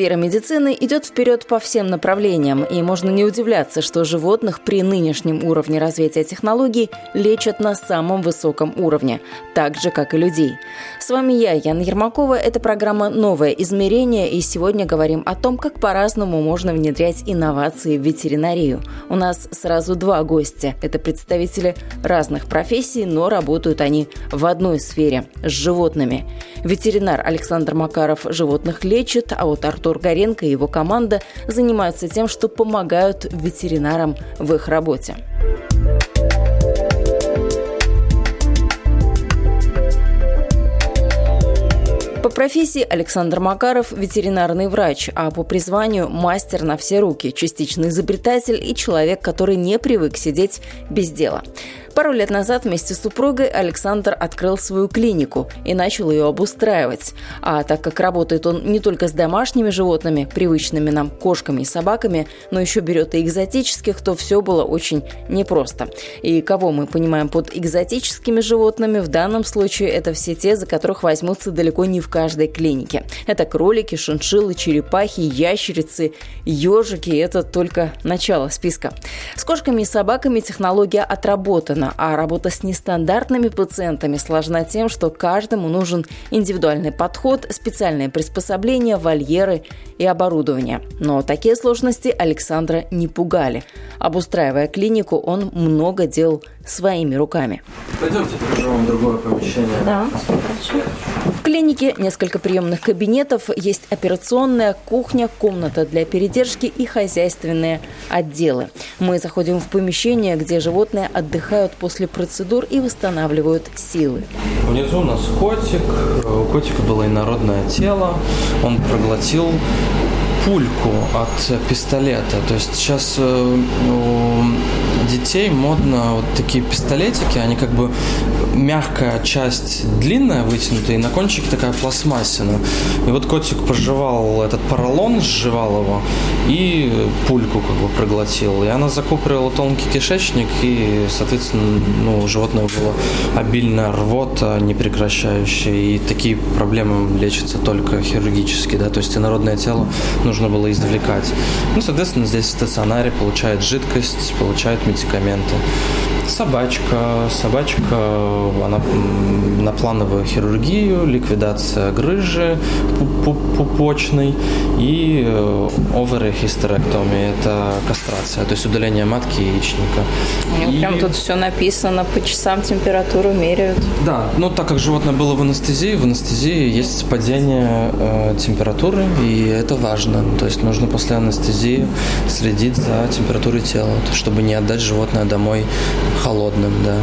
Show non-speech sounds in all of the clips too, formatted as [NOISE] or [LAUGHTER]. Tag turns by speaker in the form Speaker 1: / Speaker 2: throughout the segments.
Speaker 1: Сфера медицины идет вперед по всем направлениям, и можно не удивляться, что животных при нынешнем уровне развития технологий лечат на самом высоком уровне, так же, как и людей. С вами я, Яна Ермакова. Это программа «Новое измерение», и сегодня говорим о том, как по-разному можно внедрять инновации в ветеринарию. У нас сразу два гостя. Это представители разных профессий, но работают они в одной сфере – с животными. Ветеринар Александр Макаров животных лечит, а вот Артур Горенко и его команда занимаются тем, что помогают ветеринарам в их работе. По профессии Александр Макаров – ветеринарный врач, а по призванию – мастер на все руки, частичный изобретатель и человек, который не привык сидеть без дела. Пару лет назад вместе с супругой Александр открыл свою клинику и начал ее обустраивать. А так как работает он не только с домашними животными, привычными нам кошками и собаками, но еще берет и экзотических, то все было очень непросто. И кого мы понимаем под экзотическими животными, в данном случае это все те, за которых возьмутся далеко не в каждой клинике. Это кролики, шиншиллы, черепахи, ящерицы, ежики. Это только начало списка. С кошками и собаками технология отработана сложно, а работа с нестандартными пациентами сложна тем, что каждому нужен индивидуальный подход, специальные приспособления, вольеры и оборудование. Но такие сложности Александра не пугали. Обустраивая клинику, он много делал своими руками.
Speaker 2: Пойдемте покажу вам другое помещение.
Speaker 1: Да, хорошо. В клинике несколько приемных кабинетов, есть операционная, кухня, комната для передержки и хозяйственные отделы. Мы заходим в помещение, где животные отдыхают после процедур и восстанавливают силы.
Speaker 2: Внизу у нас котик. У котика было инородное тело. Он проглотил пульку от пистолета. То есть сейчас э, детей модно вот такие пистолетики, они как бы мягкая часть длинная, вытянутая, и на кончике такая пластмассина. И вот котик проживал этот поролон, сживал его, и пульку как бы проглотил. И она закупорила тонкий кишечник, и, соответственно, ну, у животного было обильная рвота, непрекращающая, и такие проблемы лечатся только хирургически, да, то есть инородное тело нужно было извлекать. Ну, соответственно, здесь в стационаре получает жидкость, получает медикаменты. Собачка. Собачка, она на плановую хирургию, ликвидация грыжи пупочной и э, оверехистерэктомия. Это кастрация, то есть удаление матки и яичника.
Speaker 1: Ну, и... Прям тут все написано, по часам температуру меряют.
Speaker 2: Да, ну так как животное было в анестезии, в анестезии есть падение э, температуры, и это важно. То есть нужно после анестезии следить за температурой тела, чтобы не отдать животное домой холодным, да.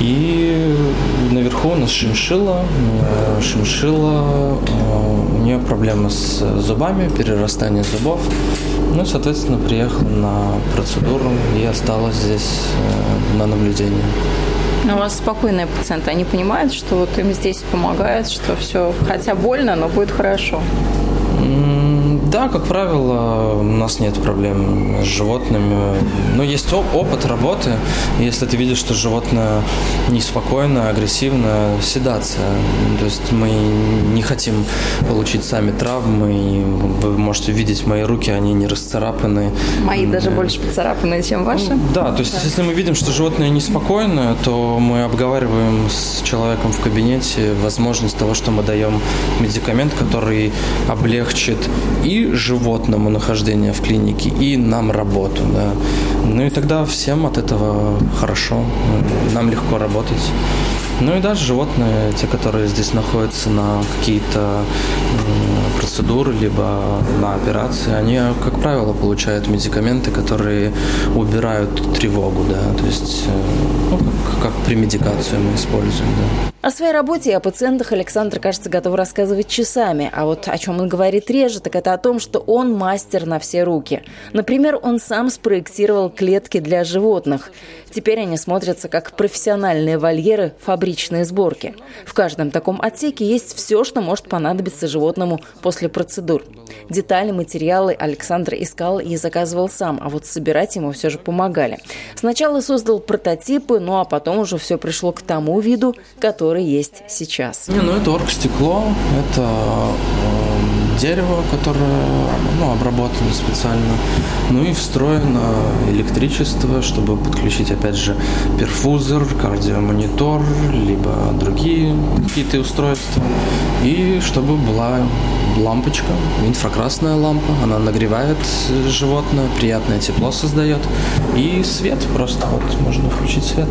Speaker 2: И наверху у нас шиншила. Э, шиншила, э, у нее проблемы с зубами, перерастание зубов. Ну, соответственно, приехала на процедуру и осталась здесь э, на наблюдении.
Speaker 1: Но у вас спокойные пациенты, они понимают, что вот им здесь помогает, что все, хотя больно, но будет хорошо.
Speaker 2: Да, как правило, у нас нет проблем с животными. Но есть опыт работы. Если ты видишь, что животное неспокойно, агрессивно, седация. То есть мы не хотим получить сами травмы. Вы можете видеть мои руки, они не расцарапаны.
Speaker 1: Мои даже больше поцарапаны, чем ваши?
Speaker 2: Да, то есть да. если мы видим, что животное неспокойно, то мы обговариваем с человеком в кабинете возможность того, что мы даем медикамент, который облегчит и животному нахождение в клинике, и нам работу. Да. Ну и тогда всем от этого хорошо, нам легко работать. Ну и даже животные, те, которые здесь находятся на какие-то процедуры, либо на операции, они, как правило, получают медикаменты, которые убирают тревогу, да, то есть, э, ну, как, как при медикацию мы используем, да.
Speaker 1: О своей работе и о пациентах Александр, кажется, готов рассказывать часами. А вот о чем он говорит реже, так это о том, что он мастер на все руки. Например, он сам спроектировал клетки для животных. Теперь они смотрятся как профессиональные вольеры фабричные сборки. В каждом таком отсеке есть все, что может понадобиться животному после процедур. Детали, материалы Александр искал и заказывал сам, а вот собирать ему все же помогали. Сначала создал прототипы, ну а потом уже все пришло к тому виду, который есть сейчас.
Speaker 2: Не, ну это оргстекло, это э, дерево, которое ну, обработано специально, ну и встроено электричество, чтобы подключить опять же перфузор, кардиомонитор, либо другие какие-то устройства, и чтобы была лампочка, инфракрасная лампа, она нагревает животное, приятное тепло создает, и свет просто вот можно включить свет.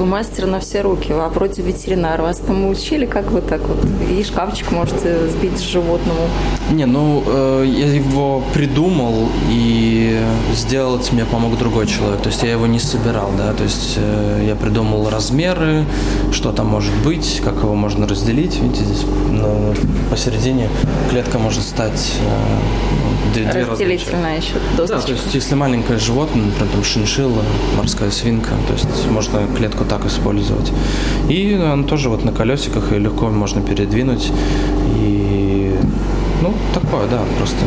Speaker 1: Вы мастер на все руки, а вроде ветеринар. Вас там учили, как вы так вот и шкафчик можете сбить животному?
Speaker 2: Не, ну э, я его придумал и сделать мне помог другой человек. То есть я его не собирал, да. То есть э, я придумал размеры, что там может быть, как его можно разделить. Видите, здесь ну, посередине клетка может стать
Speaker 1: э, две, разделительная еще
Speaker 2: досточка. Да, то есть если маленькое животное, например, там шиншилла, морская свинка, то есть можно клетку так использовать. И он тоже вот на колесиках, и легко можно передвинуть. И, ну, такое, да, просто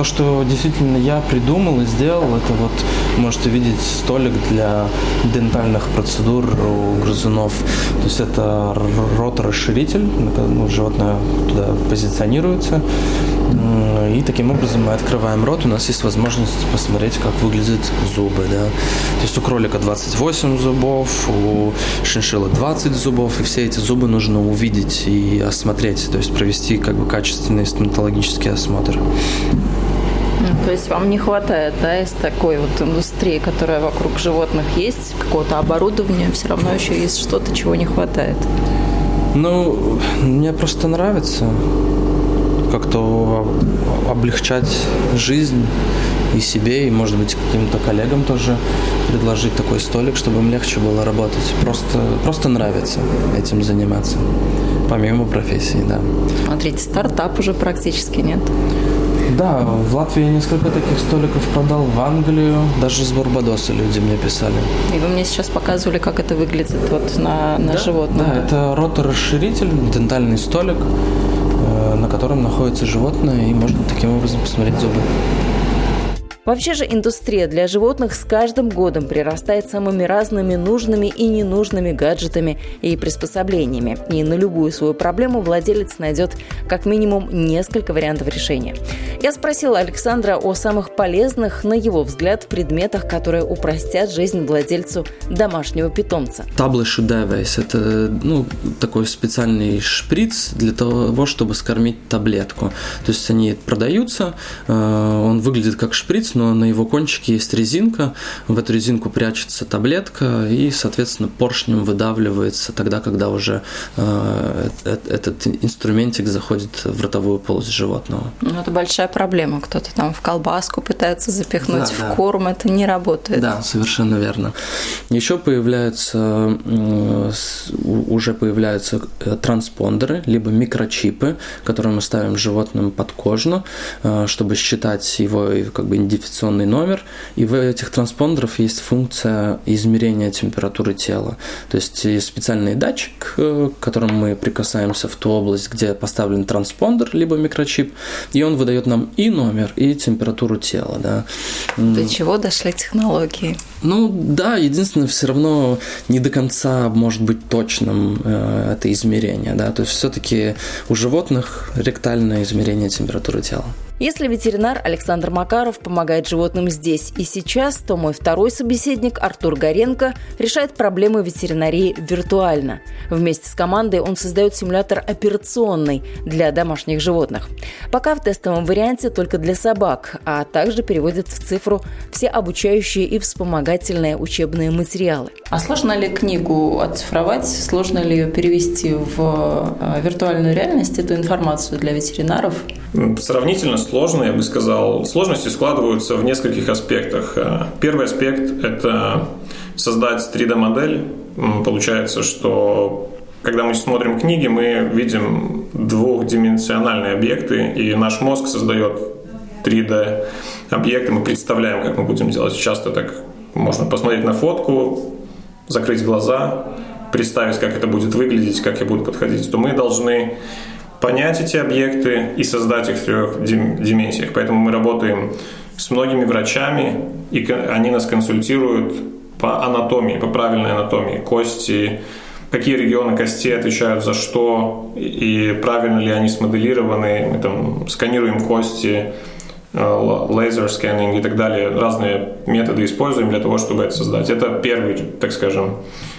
Speaker 2: то, что действительно я придумал и сделал, это вот можете видеть столик для дентальных процедур у грызунов. То есть это роторасширитель, ну, животное туда позиционируется. И таким образом мы открываем рот, у нас есть возможность посмотреть, как выглядят зубы. Да? То есть у кролика 28 зубов, у шиншилла 20 зубов, и все эти зубы нужно увидеть и осмотреть, то есть провести как бы качественный стоматологический осмотр.
Speaker 1: То есть вам не хватает, да, из такой вот индустрии, которая вокруг животных есть, какого-то оборудования, все равно еще есть что-то, чего не хватает?
Speaker 2: Ну, мне просто нравится как-то облегчать жизнь и себе, и, может быть, каким-то коллегам тоже предложить такой столик, чтобы им легче было работать. Просто, просто нравится этим заниматься, помимо профессии, да.
Speaker 1: Смотрите, стартап уже практически нет.
Speaker 2: Да, в Латвии несколько таких столиков продал, в Англию, даже с Барбадоса люди мне писали.
Speaker 1: И вы мне сейчас показывали, как это выглядит вот на, на
Speaker 2: да,
Speaker 1: животном.
Speaker 2: Да, это роторасширитель, дентальный столик, э, на котором находится животное, и можно таким образом посмотреть зубы.
Speaker 1: Вообще же индустрия для животных с каждым годом прирастает самыми разными нужными и ненужными гаджетами и приспособлениями. И на любую свою проблему владелец найдет как минимум несколько вариантов решения. Я спросила Александра о самых полезных, на его взгляд, предметах, которые упростят жизнь владельцу домашнего питомца.
Speaker 2: Таблы шудевейс – это ну, такой специальный шприц для того, чтобы скормить таблетку. То есть они продаются, э, он выглядит как шприц, но на его кончике есть резинка, в эту резинку прячется таблетка, и, соответственно, поршнем выдавливается тогда, когда уже э, этот инструментик заходит в ротовую полость животного.
Speaker 1: Ну, это большая проблема. Кто-то там в колбаску пытается запихнуть да, в да. корм, это не работает.
Speaker 2: Да, совершенно верно. Еще появляются, э, уже появляются э, транспондеры, либо микрочипы, которые мы ставим животным подкожно, э, чтобы считать его как бы идентификационный номер, и в этих транспондерах есть функция измерения температуры тела. То есть есть специальный датчик, к которому мы прикасаемся в ту область, где поставлен транспондер, либо микрочип, и он выдает нам и номер, и температуру тела. Да.
Speaker 1: До чего дошли технологии?
Speaker 2: Ну да, единственное, все равно не до конца может быть точным э, это измерение. Да. То есть все-таки у животных ректальное измерение температуры тела.
Speaker 1: Если ветеринар Александр Макаров помогает животным здесь и сейчас, то мой второй собеседник Артур Горенко решает проблемы ветеринарии виртуально. Вместе с командой он создает симулятор операционный для домашних животных. Пока в тестовом варианте только для собак, а также переводит в цифру все обучающие и вспомогательные учебные материалы. А сложно ли книгу оцифровать? Сложно ли ее перевести в э, виртуальную реальность, эту информацию для ветеринаров?
Speaker 3: Сравнительно сложно, я бы сказал. Сложности складываются в нескольких аспектах. Э, первый аспект – это создать 3D-модель. Получается, что когда мы смотрим книги, мы видим двухдименsionальные объекты, и наш мозг создает 3D объекты, мы представляем, как мы будем делать. Часто так можно посмотреть на фотку, закрыть глаза, представить, как это будет выглядеть, как я буду подходить, то мы должны понять эти объекты и создать их в трех дименсиях. Поэтому мы работаем с многими врачами, и они нас консультируют по анатомии, по правильной анатомии, кости, какие регионы костей отвечают за что, и правильно ли они смоделированы. Мы там сканируем кости, э, лазер сканинг и так далее. Разные методы используем для того, чтобы это создать. Это первый, так скажем,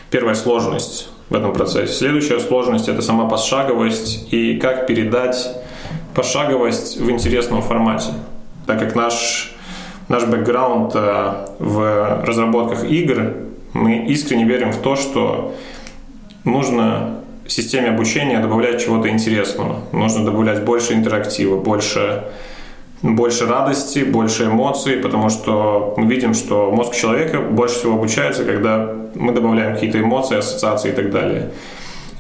Speaker 3: первая сложность в этом процессе. Следующая сложность – это сама пошаговость и как передать пошаговость в интересном формате. Так как наш, наш бэкграунд э, в разработках игр, мы искренне верим в то, что нужно системе обучения добавлять чего-то интересного. Нужно добавлять больше интерактива, больше больше радости, больше эмоций, потому что мы видим, что мозг человека больше всего обучается, когда мы добавляем какие-то эмоции, ассоциации и так далее.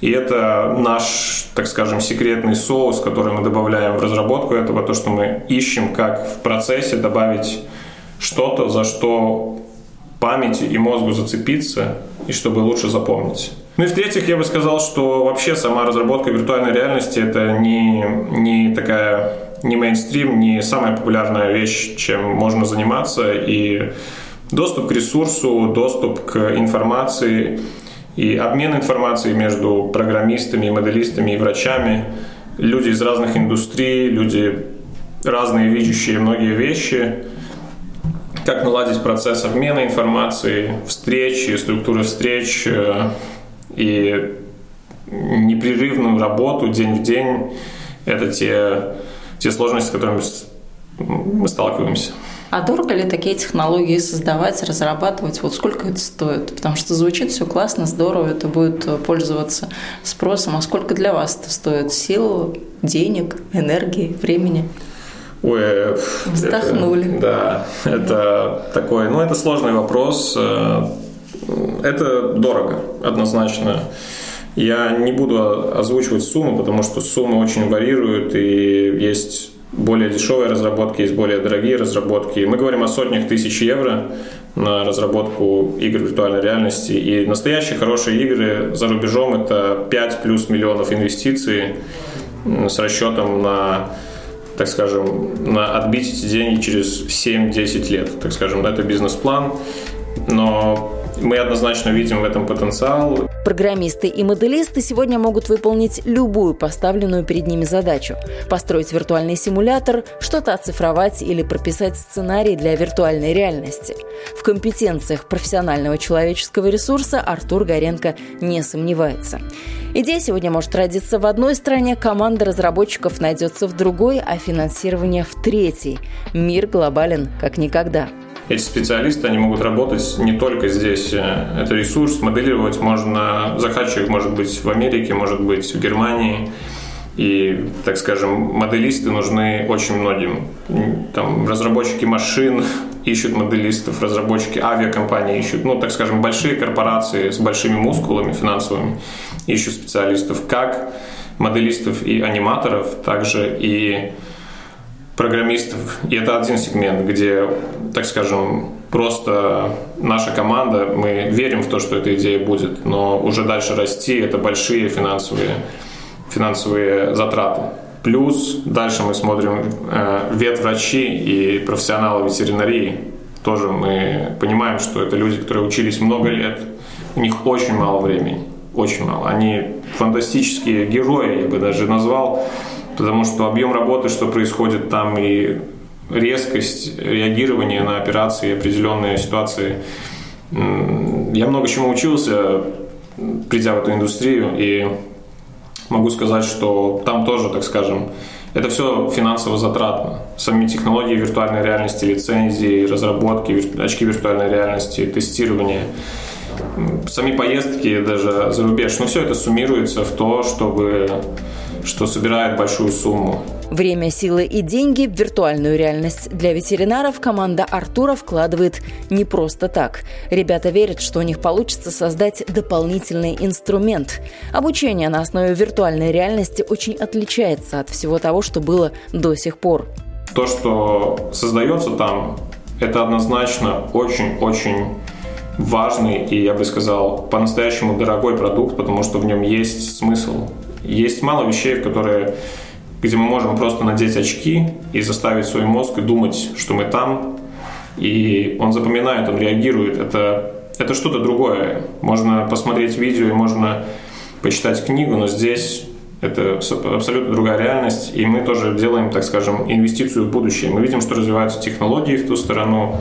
Speaker 3: И это наш, так скажем, секретный соус, который мы добавляем в разработку этого, то, что мы ищем, как в процессе добавить что-то, за что памяти и мозгу зацепиться, и чтобы лучше запомнить. Ну и в-третьих, я бы сказал, что вообще сама разработка виртуальной реальности это не, не такая не мейнстрим, не самая популярная вещь, чем можно заниматься. И доступ к ресурсу, доступ к информации и обмен информацией между программистами, моделистами и врачами. Люди из разных индустрий, люди разные видящие многие вещи. Как наладить процесс обмена информацией, встречи, структуры встреч э, и непрерывную работу день в день. Это те те сложности, с которыми мы сталкиваемся.
Speaker 1: А дорого ли такие технологии создавать, разрабатывать? Вот сколько это стоит? Потому что звучит все классно, здорово, это будет пользоваться спросом. А сколько для вас это стоит? Сил, денег, энергии, времени?
Speaker 3: Ой, э,
Speaker 1: Вздохнули.
Speaker 3: Это, да, это такой, ну это сложный вопрос. Э, это дорого, однозначно. Я не буду озвучивать сумму, потому что суммы очень варьируют, и есть более дешевые разработки, есть более дорогие разработки. Мы говорим о сотнях тысяч евро на разработку игр виртуальной реальности. И настоящие хорошие игры за рубежом – это 5 плюс миллионов инвестиций с расчетом на так скажем, на отбить эти деньги через 7-10 лет, так скажем, это бизнес-план. Но мы однозначно видим в этом потенциал.
Speaker 1: Программисты и моделисты сегодня могут выполнить любую поставленную перед ними задачу. Построить виртуальный симулятор, что-то оцифровать или прописать сценарий для виртуальной реальности. В компетенциях профессионального человеческого ресурса Артур Горенко не сомневается. Идея сегодня может родиться в одной стране, команда разработчиков найдется в другой, а финансирование в третьей. Мир глобален как никогда
Speaker 3: эти специалисты, они могут работать не только здесь. Это ресурс, моделировать можно, заказчик может быть в Америке, может быть в Германии. И, так скажем, моделисты нужны очень многим. Там разработчики машин [LAUGHS] ищут моделистов, разработчики авиакомпаний ищут, ну, так скажем, большие корпорации с большими мускулами финансовыми ищут специалистов, как моделистов и аниматоров, также и программистов. И это один сегмент, где, так скажем, просто наша команда, мы верим в то, что эта идея будет, но уже дальше расти – это большие финансовые, финансовые затраты. Плюс дальше мы смотрим э, ветврачи и профессионалы ветеринарии. Тоже мы понимаем, что это люди, которые учились много лет, у них очень мало времени, очень мало. Они фантастические герои, я бы даже назвал, потому что объем работы, что происходит там, и резкость реагирования на операции определенные ситуации. Я много чему учился, придя в эту индустрию, и могу сказать, что там тоже, так скажем, это все финансово затратно. Сами технологии виртуальной реальности, лицензии, разработки, очки виртуальной реальности, тестирование. сами поездки даже за рубеж. Но все это суммируется в то, чтобы, что собирает большую сумму.
Speaker 1: Время, силы и деньги в виртуальную реальность для ветеринаров команда Артура вкладывает не просто так. Ребята верят, что у них получится создать дополнительный инструмент. Обучение на основе виртуальной реальности очень отличается от всего того, что было до сих пор.
Speaker 3: То, что создается там, это однозначно очень-очень важный и, я бы сказал, по-настоящему дорогой продукт, потому что в нем есть смысл. Есть мало вещей, которые где мы можем просто надеть очки и заставить свой мозг думать, что мы там, и он запоминает, он реагирует. Это, это что-то другое. Можно посмотреть видео и можно почитать книгу, но здесь это абсолютно другая реальность, и мы тоже делаем, так скажем, инвестицию в будущее. Мы видим, что развиваются технологии в ту сторону,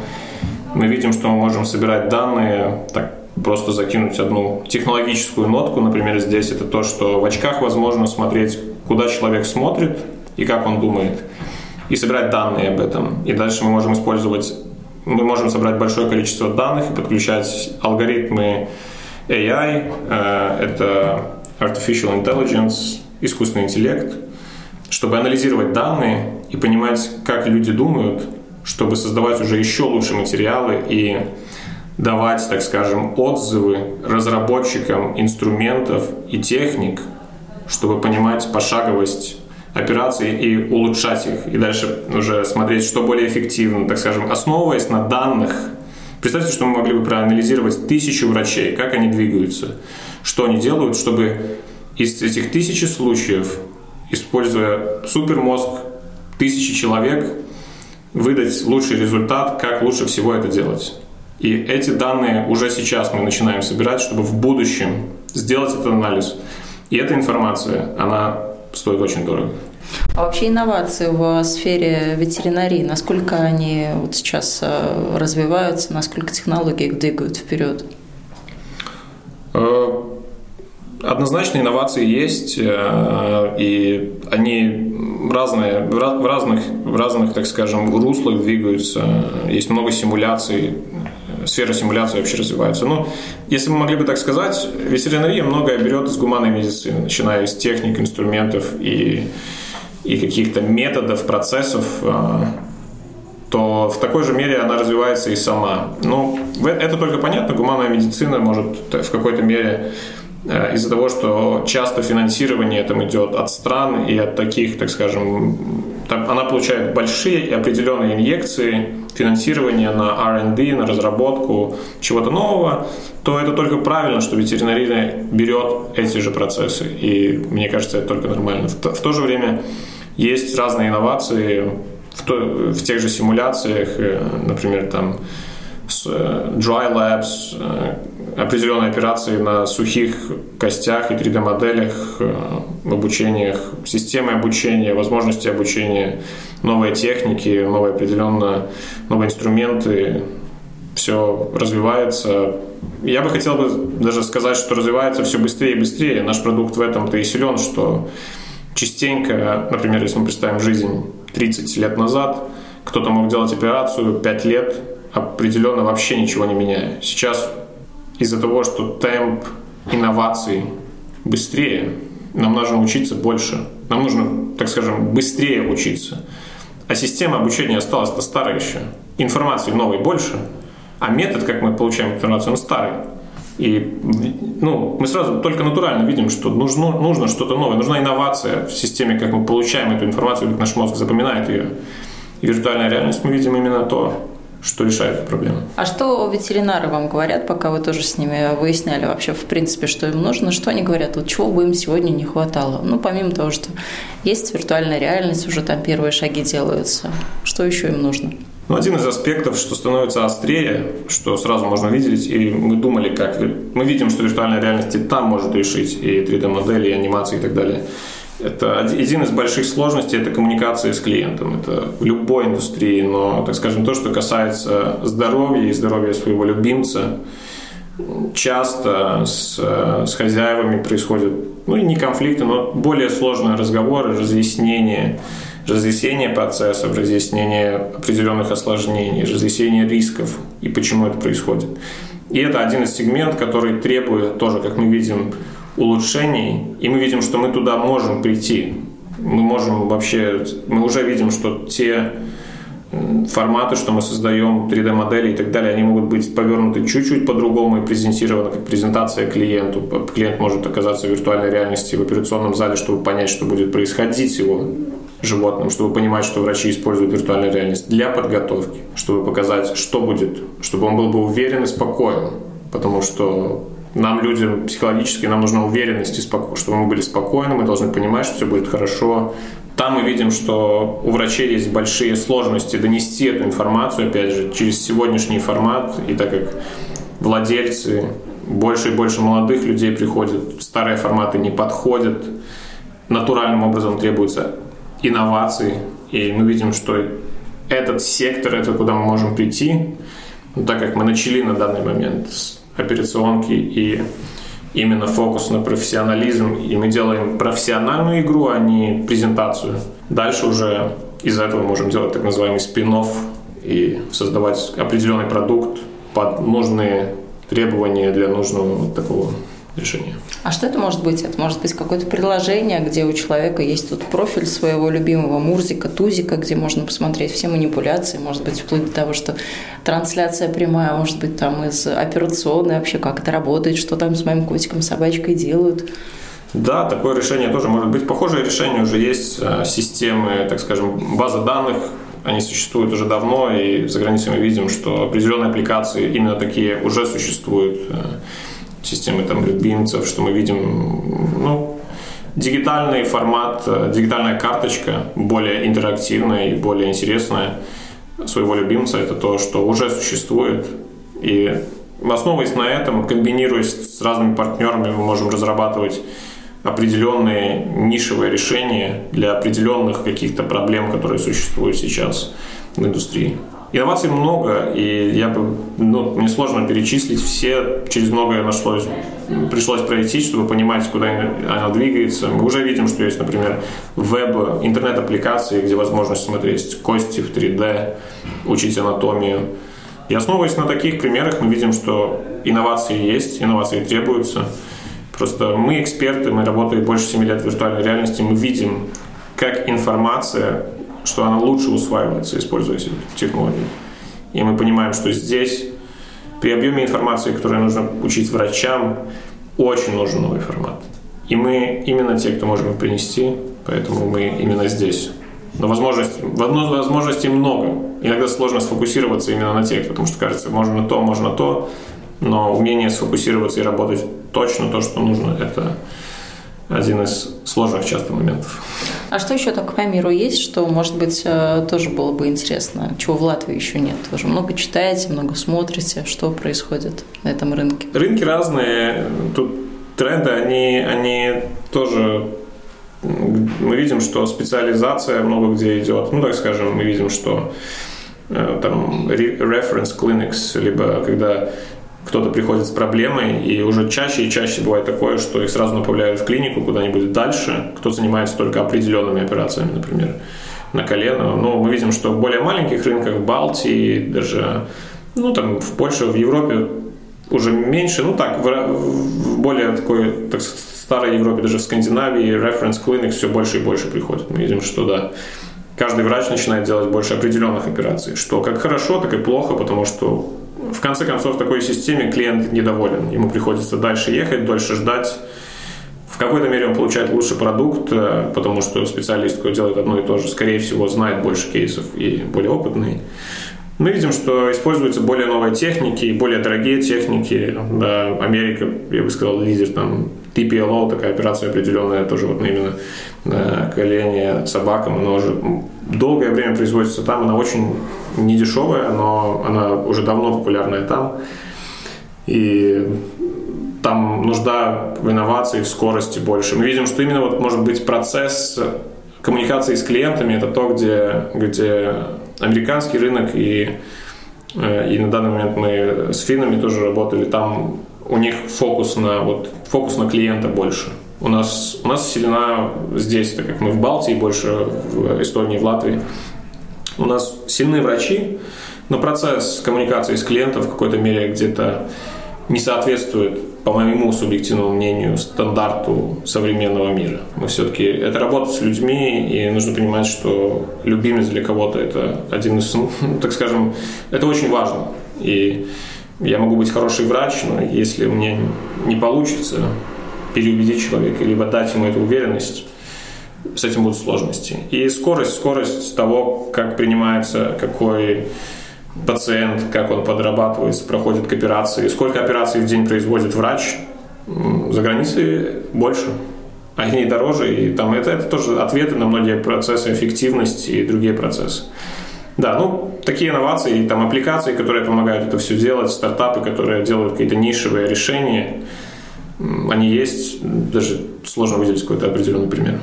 Speaker 3: мы видим, что мы можем собирать данные, так просто закинуть одну технологическую нотку, например, здесь это то, что в очках возможно смотреть куда человек смотрит и как он думает, и собирать данные об этом. И дальше мы можем использовать, мы можем собрать большое количество данных и подключать алгоритмы AI, э, это Artificial Intelligence, искусственный интеллект, чтобы анализировать данные и понимать, как люди думают, чтобы создавать уже еще лучшие материалы и давать, так скажем, отзывы разработчикам инструментов и техник, чтобы понимать пошаговость операций и улучшать их, и дальше уже смотреть, что более эффективно, так скажем, основываясь на данных. Представьте, что мы могли бы проанализировать тысячу врачей, как они двигаются, что они делают, чтобы из этих тысячи случаев, используя супермозг тысячи человек, выдать лучший результат, как лучше всего это делать. И эти данные уже сейчас мы начинаем собирать, чтобы в будущем сделать этот анализ – и эта информация, она стоит очень дорого.
Speaker 1: А вообще инновации в сфере ветеринарии, насколько они вот сейчас э, развиваются, насколько технологии их двигают вперед?
Speaker 3: Э, однозначно инновации есть, э, и они разные, в разных, в разных, так скажем, руслах двигаются. Есть много симуляций, сфера симуляции вообще развивается. Но, если мы могли бы так сказать, ветеринария многое берет из гуманной медицины, начиная с техник, инструментов и, и каких-то методов, процессов, а, то в такой же мере она развивается и сама. Но это только понятно, гуманная медицина может в какой-то мере э, из-за того, что часто финансирование там идет от стран и от таких, так скажем, она получает большие и определенные инъекции финансирования на R&D, на разработку чего-то нового, то это только правильно, что ветеринария берет эти же процессы. И мне кажется, это только нормально. В то, в то же время есть разные инновации в, то, в тех же симуляциях, э, например, там Э, dry labs, э, определенные операции на сухих костях и 3D-моделях, э, обучениях, системы обучения, возможности обучения, новые техники, новые определенно, новые инструменты, все развивается. Я бы хотел бы даже сказать, что развивается все быстрее и быстрее. Наш продукт в этом-то и силен, что частенько, например, если мы представим жизнь 30 лет назад, кто-то мог делать операцию 5 лет, определенно вообще ничего не меняя. Сейчас из-за того, что темп инноваций быстрее, нам нужно учиться больше. Нам нужно, так скажем, быстрее учиться. А система обучения осталась-то старая еще. Информации новой больше, а метод, как мы получаем информацию, он старый. И ну, мы сразу только натурально видим, что нужно, нужно что-то новое, нужна инновация в системе, как мы получаем эту информацию, как наш мозг запоминает ее. И виртуальная реальность мы видим именно то, что решает эту проблему.
Speaker 1: А что ветеринары вам говорят, пока вы тоже с ними выясняли вообще, в принципе, что им нужно? Что они говорят? Вот чего бы им сегодня не хватало? Ну, помимо того, что есть виртуальная реальность, уже там первые шаги делаются. Что еще им нужно?
Speaker 3: Ну, один из аспектов, что становится острее, что сразу можно видеть, и мы думали, как... Мы видим, что виртуальная реальность и там может решить, и 3D-модели, и анимации, и так далее – это один из больших сложностей – это коммуникация с клиентом. Это в любой индустрии, но, так скажем, то, что касается здоровья и здоровья своего любимца, часто с, с хозяевами происходят, ну, не конфликты, но более сложные разговоры, разъяснения, разъяснение процессов, разъяснение определенных осложнений, разъяснение рисков и почему это происходит. И это один из сегментов, который требует тоже, как мы видим, улучшений, и мы видим, что мы туда можем прийти. Мы можем вообще, мы уже видим, что те форматы, что мы создаем, 3D-модели и так далее, они могут быть повернуты чуть-чуть по-другому и презентированы как презентация клиенту. Клиент может оказаться в виртуальной реальности в операционном зале, чтобы понять, что будет происходить с его животным, чтобы понимать, что врачи используют виртуальную реальность для подготовки, чтобы показать, что будет, чтобы он был бы уверен и спокоен. Потому что нам, людям, психологически, нам нужна уверенность, и споко... чтобы мы были спокойны, мы должны понимать, что все будет хорошо, там мы видим, что у врачей есть большие сложности донести эту информацию, опять же, через сегодняшний формат, и так как владельцы, больше и больше молодых людей приходят, старые форматы не подходят, натуральным образом требуются инновации, и мы видим, что этот сектор, это куда мы можем прийти, так как мы начали на данный момент с операционки и именно фокус на профессионализм, и мы делаем профессиональную игру, а не презентацию. Дальше уже из этого можем делать так называемый спин и создавать определенный продукт под нужные требования для нужного такого решения.
Speaker 1: А что это может быть? Это может быть какое-то приложение, где у человека есть тут профиль своего любимого Мурзика, Тузика, где можно посмотреть все манипуляции, может быть, вплоть до того, что трансляция прямая, может быть, там из операционной вообще, как это работает, что там с моим котиком, собачкой делают.
Speaker 3: Да, такое решение тоже может быть. Похожее решение уже есть. Э, системы, так скажем, база данных, они существуют уже давно, и за границей мы видим, что определенные аппликации именно такие уже существуют э, системы там любимцев, что мы видим, ну, дигитальный формат, э, дигитальная карточка, более интерактивная и более интересная своего любимца, это то, что уже существует. И основываясь на этом, комбинируясь с разными партнерами, мы можем разрабатывать определенные нишевые решения для определенных каких-то проблем, которые существуют сейчас в индустрии. Инноваций много, и я бы, ну, мне сложно перечислить все, через многое нашлось, пришлось пройти, чтобы понимать, куда она двигается. Мы уже видим, что есть, например, веб, интернет-аппликации, где возможность смотреть кости в 3D, учить анатомию. И основываясь на таких примерах, мы видим, что инновации есть, инновации требуются. Просто мы эксперты, мы работаем больше 7 лет в виртуальной реальности, мы видим, как информация что она лучше усваивается, используя эту технологию. И мы понимаем, что здесь при объеме информации, которую нужно учить врачам, очень нужен новый формат. И мы именно те, кто можем принести, поэтому мы именно здесь. Но возможность, возможностей много. Иногда сложно сфокусироваться именно на тех, потому что кажется, можно то, можно то, но умение сфокусироваться и работать точно то, что нужно, это один из сложных часто моментов.
Speaker 1: А что еще так по миру есть, что, может быть, э, тоже было бы интересно, чего в Латвии еще нет? Вы же много читаете, много смотрите, что происходит на этом рынке?
Speaker 3: Рынки разные, тут тренды, они, они тоже мы видим, что специализация много где идет. Ну, так скажем, мы видим, что э, там reference clinics, либо когда кто-то приходит с проблемой, и уже чаще и чаще бывает такое, что их сразу направляют в клинику куда-нибудь дальше, кто занимается только определенными операциями, например, на колено. Но мы видим, что в более маленьких рынках, в Балтии, даже ну, там, в Польше, в Европе уже меньше, ну так, в, в более такой, так старой Европе, даже в Скандинавии, reference clinics все больше и больше приходит. Мы видим, что да, каждый врач начинает делать больше определенных операций, что как хорошо, так и плохо, потому что в конце концов, в такой системе клиент недоволен. Ему приходится дальше ехать, дольше ждать. В какой-то мере он получает лучший продукт, э, потому что специалист, который делает одно и то же, скорее всего, знает больше кейсов и более опытный. Мы видим, что используются более новые техники, более дорогие техники. Да, Америка, я бы сказал, лидер там TPLO, такая операция определенная, тоже вот именно на колени собакам, она уже долгое время производится там, она очень недешевая, но она уже давно популярная там. И там нужда в инновации, в скорости больше. Мы видим, что именно вот может быть процесс коммуникации с клиентами это то, где, где американский рынок и, э, и на данный момент мы с финнами тоже работали, там у них фокус на, вот, фокус на клиента больше. У нас, у нас сильна здесь, так как мы в Балтии, больше в Эстонии, в Латвии. У нас сильные врачи, но процесс коммуникации с клиентом в какой-то мере где-то не соответствует, по моему субъективному мнению, стандарту современного мира. Мы все-таки это работа с людьми, и нужно понимать, что любимец для кого-то это один из, ну, [LAUGHS] так скажем, это очень важно. И я могу быть хороший врач, но если мне не получится переубедить человека, либо дать ему эту уверенность, с этим будут сложности. И скорость, скорость того, как принимается какой пациент, как он подрабатывается, проходит к операции, сколько операций в день производит врач, за границей больше. Они дороже, и там это, это тоже ответы на многие процессы эффективности и другие процессы. Да, ну, такие инновации, там аппликации, которые помогают это все делать, стартапы, которые делают какие-то нишевые решения, они есть, даже сложно выделить какой-то определенный пример.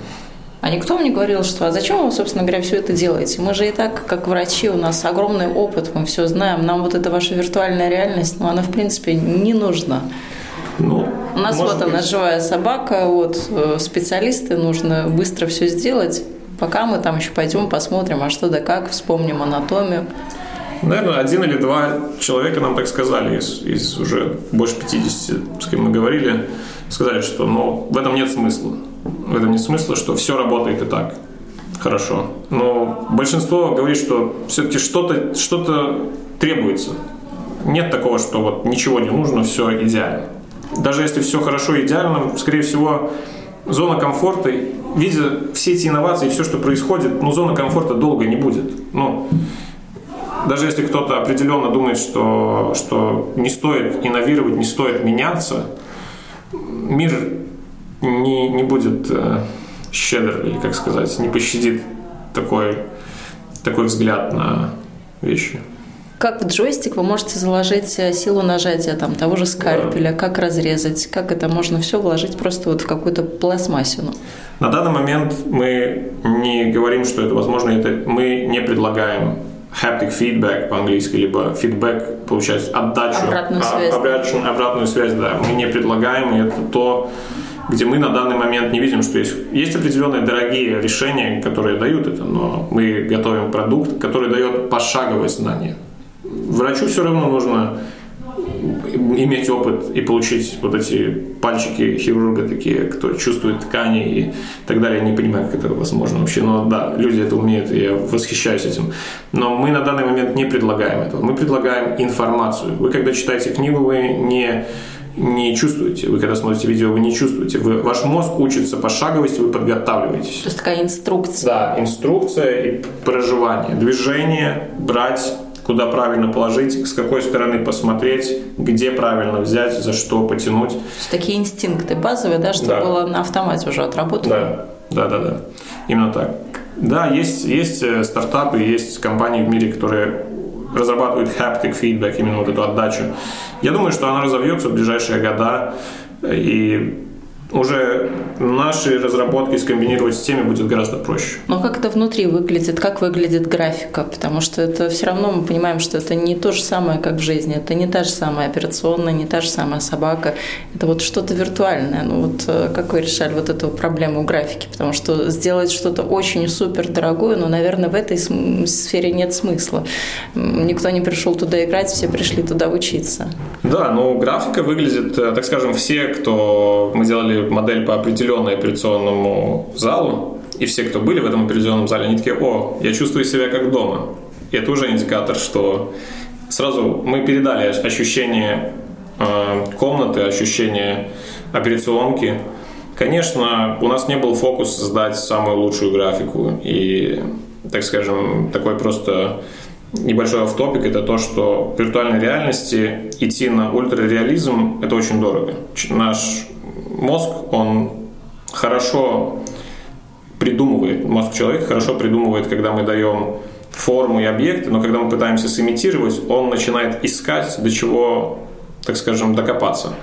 Speaker 4: А никто мне говорил, что а зачем вы, собственно говоря, все это делаете? Мы же и так, как врачи, у нас огромный опыт, мы все знаем. Нам вот эта ваша виртуальная реальность, ну, она, в принципе, не нужна. Ну, у нас вот быть. она, живая собака, вот э, специалисты, нужно быстро все сделать, пока мы там еще пойдем посмотрим, а что да как, вспомним анатомию.
Speaker 3: Наверное, один или два человека нам так сказали из, из уже больше 50, с кем мы говорили, сказали, что ну, в этом нет смысла в этом нет смысла, что все работает и так хорошо. Но большинство говорит, что все-таки что-то что требуется. Нет такого, что вот ничего не нужно, все идеально. Даже если все хорошо и идеально, скорее всего, зона комфорта, видя все эти инновации, все, что происходит, ну, зона комфорта долго не будет. Ну, даже если кто-то определенно думает, что, что не стоит инновировать, не стоит меняться, мир не, не будет э, щедр, или как сказать, не пощадит такой, такой взгляд на вещи.
Speaker 4: Как в джойстик вы можете заложить э, силу нажатия там, того же скальпеля, да. как разрезать, как это можно все вложить просто вот в какую-то пластмассину?
Speaker 3: На данный момент мы не говорим, что это возможно, это мы не предлагаем haptic feedback по-английски, либо feedback, получается, отдачу,
Speaker 4: обратную связь,
Speaker 3: обратную, обратную связь, да, мы не предлагаем, и это то, где мы на данный момент не видим, что есть, есть определенные дорогие решения, которые дают это, но мы готовим продукт, который дает пошаговое знание. Врачу все равно нужно иметь опыт и получить вот эти пальчики хирурга такие, кто чувствует ткани и так далее. не понимаю, как это возможно вообще. Но да, люди это умеют, и я восхищаюсь этим. Но мы на данный момент не предлагаем этого. Мы предлагаем информацию. Вы, когда читаете книгу, вы не не чувствуете. Вы когда смотрите видео, вы не чувствуете. Вы, ваш мозг учится пошаговости, вы подготавливаетесь.
Speaker 4: То есть такая инструкция.
Speaker 3: Да, инструкция и проживание. Движение, брать, куда правильно положить, с какой стороны посмотреть, где правильно взять, за что потянуть.
Speaker 4: Такие инстинкты базовые, да, что да. было на автомате уже отработано?
Speaker 3: Да, да, да, да. Именно так. Да, есть, есть э, стартапы, есть компании в мире, которые разрабатывает haptic feedback, именно вот эту отдачу. Я думаю, что она разовьется в ближайшие года, и уже наши разработки скомбинировать с теми будет гораздо проще.
Speaker 4: Но как это внутри выглядит? Как выглядит графика? Потому что это все равно мы понимаем, что это не то же самое, как в жизни. Это не та же самая операционная, не та же самая собака. Это вот что-то виртуальное. Ну вот э, как вы решали вот эту проблему графики? Потому что сделать что-то очень супер дорогое, ну, наверное, в этой сфере нет смысла. Никто не пришел туда играть, все пришли туда учиться.
Speaker 3: Да, ну графика выглядит, э, так скажем, все, кто мы делали модель по определенному операционному залу, и все, кто были в этом операционном зале, они такие, о, я чувствую себя как дома. И это уже индикатор, что сразу мы передали ощущение э, комнаты, ощущение операционки. Конечно, у нас не был фокус создать самую лучшую графику. И, так скажем, такой просто небольшой автопик – это то, что в виртуальной реальности идти на ультрареализм – это очень дорого. Наш мозг, он хорошо придумывает, мозг человека хорошо придумывает, когда мы даем форму и объекты, но когда мы пытаемся сымитировать, он начинает искать, до чего, так скажем, докопаться.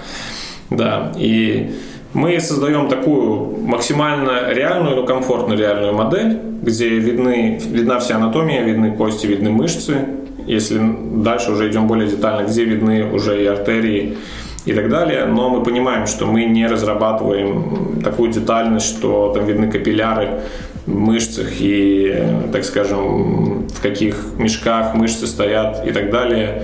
Speaker 3: Да, и мы создаем такую максимально реальную, но комфортно реальную модель, где видны, видна вся анатомия, видны кости, видны мышцы. Если дальше уже идем более детально, где видны уже и артерии, и так далее, но мы понимаем, что мы не разрабатываем такую детальность, что там видны капилляры в мышцах и, так скажем, в каких мешках мышцы стоят и так далее.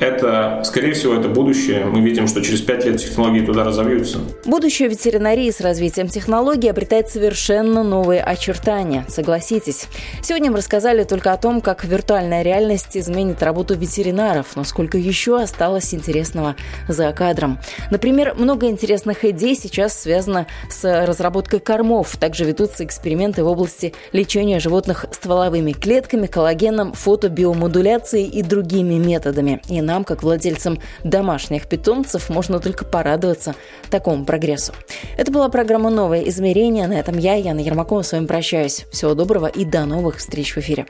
Speaker 3: Это, скорее всего, это будущее. Мы видим, что через пять лет технологии туда разовьются.
Speaker 1: Будущее ветеринарии с развитием технологий обретает совершенно новые очертания, согласитесь. Сегодня мы рассказали только о том, как виртуальная реальность изменит работу ветеринаров, но сколько еще осталось интересного за кадром. Например, много интересных идей сейчас связано с разработкой кормов. Также ведутся эксперименты в области лечения животных стволовыми клетками, коллагеном, фотобиомодуляцией и другими методами. И нам, как владельцам домашних питомцев, можно только порадоваться такому прогрессу. Это была программа «Новое измерение». На этом я, Яна Ермакова, с вами прощаюсь. Всего доброго и до новых встреч в эфире.